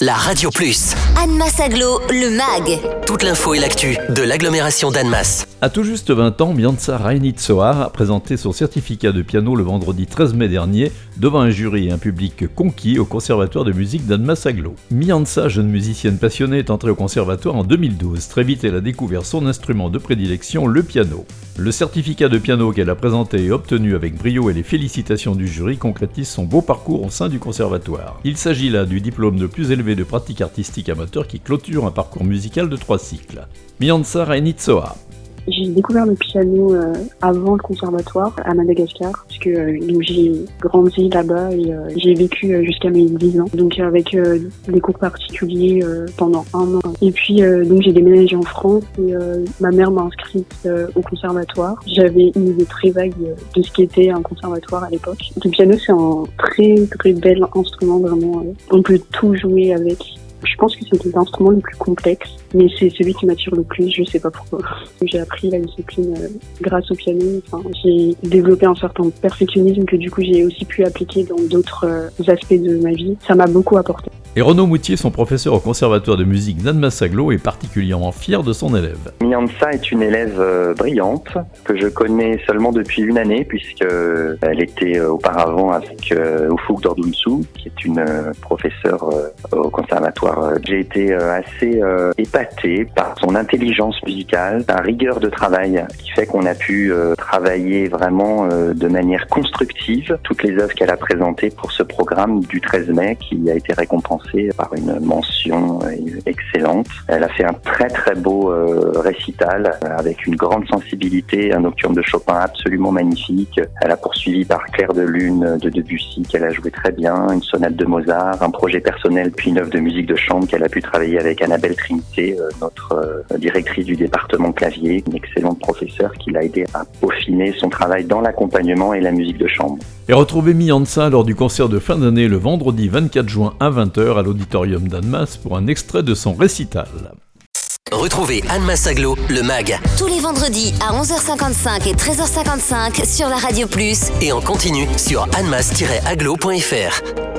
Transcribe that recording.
la Radio Plus. Annemasse Aglo, le MAG. Toute l'info et l'actu de l'agglomération d'Annemasse. À tout juste 20 ans, Mianza Soar a présenté son certificat de piano le vendredi 13 mai dernier devant un jury et un public conquis au Conservatoire de musique d'Annemasse Aglo. Mianza, jeune musicienne passionnée, est entrée au conservatoire en 2012. Très vite, elle a découvert son instrument de prédilection, le piano. Le certificat de piano qu'elle a présenté et obtenu avec brio et les félicitations du jury concrétise son beau parcours au sein du conservatoire. Il s'agit là du diplôme le plus élevé de pratique artistique amateur qui clôture un parcours musical de trois cycles. Mianza Rainitsoa, j'ai découvert le piano euh, avant le conservatoire à Madagascar, puisque euh, j'ai grandi là-bas et euh, j'ai vécu jusqu'à mes 10 ans, donc avec des cours particuliers pendant un an. Et puis donc j'ai déménagé en France et ma mère m'a inscrite au conservatoire. J'avais une idée très vague de ce qu'était un conservatoire à l'époque. Le piano c'est un très très bel instrument vraiment. on peut tout jouer avec. Je pense que c'est l'instrument le plus complexe, mais c'est celui qui m'attire le plus, je sais pas pourquoi. J'ai appris la discipline euh, grâce au piano, enfin, j'ai développé un certain perfectionnisme que du coup j'ai aussi pu appliquer dans d'autres euh, aspects de ma vie. Ça m'a beaucoup apporté. Et Renaud Moutier, son professeur au Conservatoire de musique d'Annemasse-Aglo, est particulièrement fier de son élève. Mianza est une élève euh, brillante que je connais seulement depuis une année puisque elle était auparavant avec Ufuk Dordunsu, qui est une professeure au conservatoire euh, j'ai été euh, assez euh, épaté par son intelligence musicale, sa rigueur de travail qui fait qu'on a pu travailler vraiment de manière constructive toutes les œuvres qu'elle a présentées pour ce programme du 13 mai qui a été récompensé par une mention excellente. Elle a fait un très très beau récital avec une grande sensibilité, un nocturne de Chopin absolument magnifique. Elle a poursuivi par Claire de Lune de Debussy qu'elle a joué très bien, une sonate de Mozart, un projet personnel puis une œuvre de musique de chambre qu'elle a pu travailler avec Annabelle Trinité, euh, notre euh, directrice du département clavier, une excellente professeure qui l'a aidé à peaufiner son travail dans l'accompagnement et la musique de chambre. Et retrouvez Mianza lors du concert de fin d'année le vendredi 24 juin à 20h à l'auditorium d'Annemasse pour un extrait de son récital. Retrouvez Anne Aglo, le MAG. Tous les vendredis à 11h55 et 13h55 sur la Radio Plus. Et en continu sur annemass-aglo.fr.